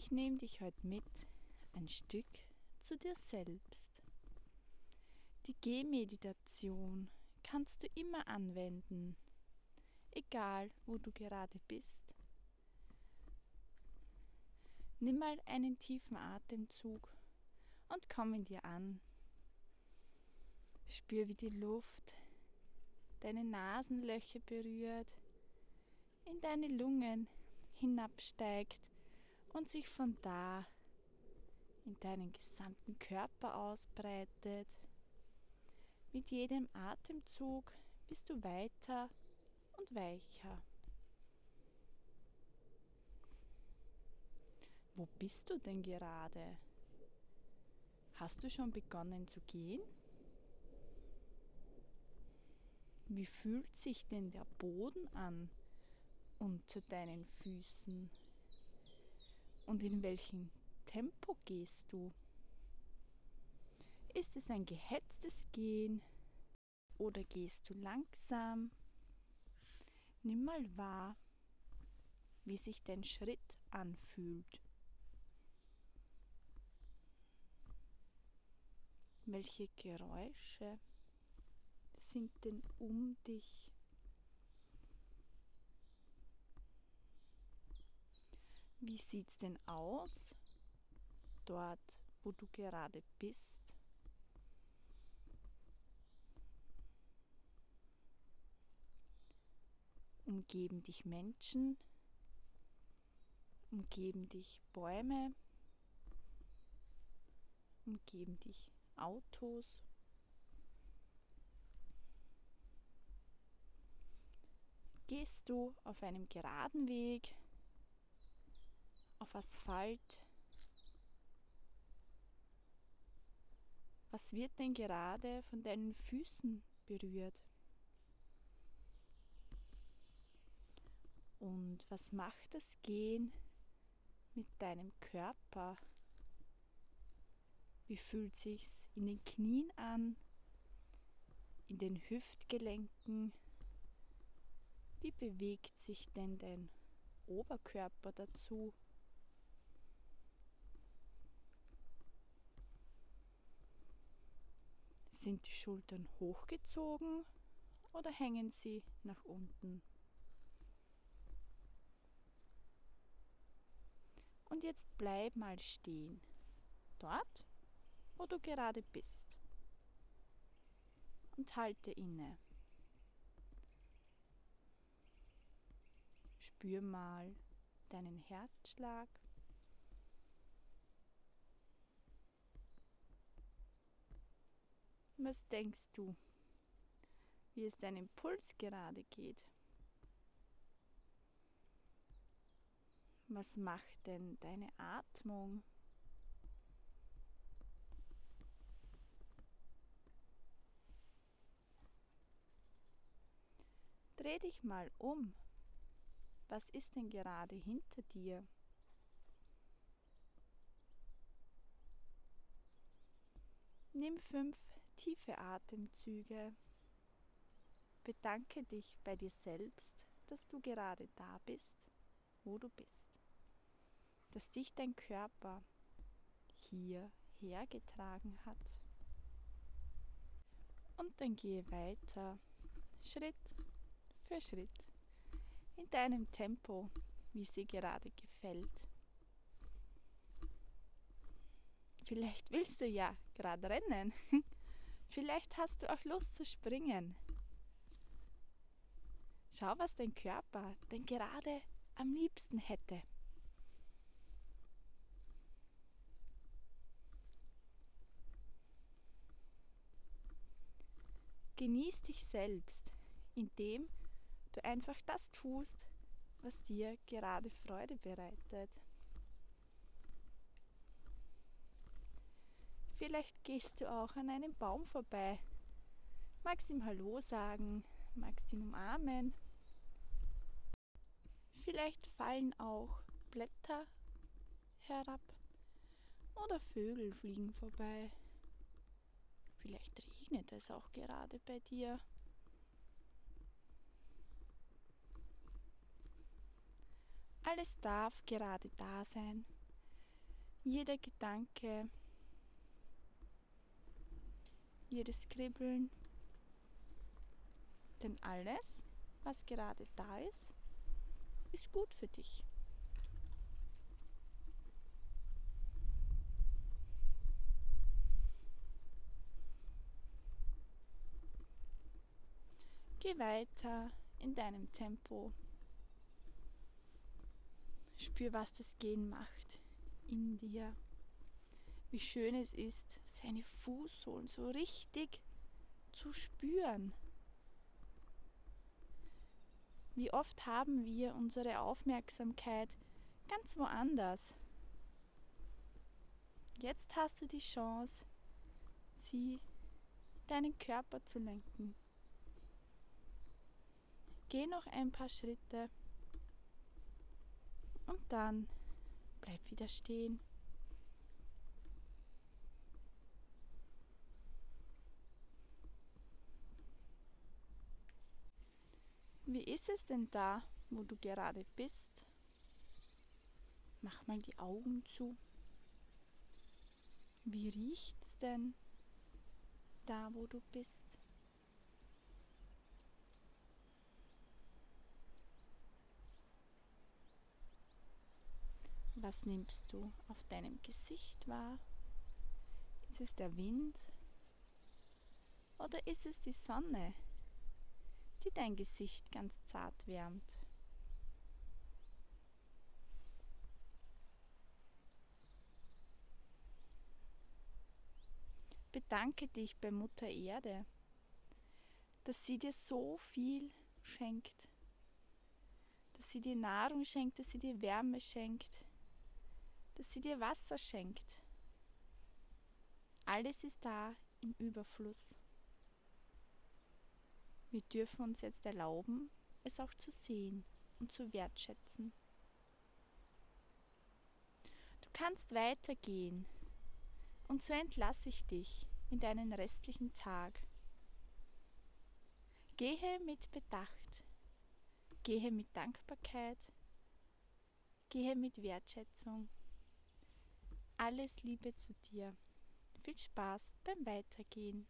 Ich nehme dich heute mit ein Stück zu dir selbst. Die Gehmeditation kannst du immer anwenden, egal wo du gerade bist. Nimm mal einen tiefen Atemzug und komm in dir an. Spür, wie die Luft deine Nasenlöcher berührt, in deine Lungen hinabsteigt und sich von da in deinen gesamten Körper ausbreitet. Mit jedem Atemzug bist du weiter und weicher. Wo bist du denn gerade? Hast du schon begonnen zu gehen? Wie fühlt sich denn der Boden an unter deinen Füßen? Und in welchem Tempo gehst du? Ist es ein gehetztes Gehen oder gehst du langsam? Nimm mal wahr, wie sich dein Schritt anfühlt. Welche Geräusche sind denn um dich? Wie sieht es denn aus dort, wo du gerade bist? Umgeben dich Menschen? Umgeben dich Bäume? Umgeben dich Autos. Gehst du auf einem geraden Weg, auf Asphalt? Was wird denn gerade von deinen Füßen berührt? Und was macht das Gehen mit deinem Körper? Wie fühlt sich's in den Knien an, in den Hüftgelenken? Wie bewegt sich denn dein Oberkörper dazu? Sind die Schultern hochgezogen oder hängen sie nach unten? Und jetzt bleib mal stehen. Dort, wo du gerade bist. Und halte inne. Spür mal deinen Herzschlag. Was denkst du, wie es deinem Puls gerade geht? Was macht denn deine Atmung? Dreh dich mal um. Was ist denn gerade hinter dir? Nimm fünf tiefe Atemzüge. Bedanke dich bei dir selbst, dass du gerade da bist, wo du bist. Dass dich dein Körper hier hergetragen hat. Und dann gehe weiter, Schritt für Schritt, in deinem Tempo, wie es dir gerade gefällt. Vielleicht willst du ja gerade rennen. Vielleicht hast du auch Lust zu springen. Schau, was dein Körper denn gerade am liebsten hätte. Genieß dich selbst, indem du einfach das tust, was dir gerade Freude bereitet. Vielleicht gehst du auch an einem Baum vorbei, magst ihm Hallo sagen, magst ihn umarmen. Vielleicht fallen auch Blätter herab oder Vögel fliegen vorbei. Vielleicht regnet es auch gerade bei dir. Alles darf gerade da sein, Jeder Gedanke, jedes Kribbeln, denn alles, was gerade da ist, ist gut für dich. Geh weiter in deinem Tempo. Spür, was das Gehen macht in dir. Wie schön es ist, seine Fußsohlen so richtig zu spüren. Wie oft haben wir unsere Aufmerksamkeit ganz woanders. Jetzt hast du die Chance, sie deinen Körper zu lenken. Geh noch ein paar Schritte und dann bleib wieder stehen. Wie ist es denn da, wo du gerade bist? Mach mal die Augen zu. Wie riecht's denn da, wo du bist? Was nimmst du auf deinem Gesicht wahr? Ist es der Wind? Oder ist es die Sonne, die dein Gesicht ganz zart wärmt? Bedanke dich bei Mutter Erde, dass sie dir so viel schenkt, dass sie dir Nahrung schenkt, dass sie dir Wärme schenkt, dass sie dir Wasser schenkt. Alles ist da im Überfluss. Wir dürfen uns jetzt erlauben, es auch zu sehen und zu wertschätzen. Du kannst weitergehen und so entlasse ich dich in deinen restlichen Tag. Gehe mit Bedacht, gehe mit Dankbarkeit, gehe mit Wertschätzung alles Liebe zu dir. Viel Spaß beim Weitergehen.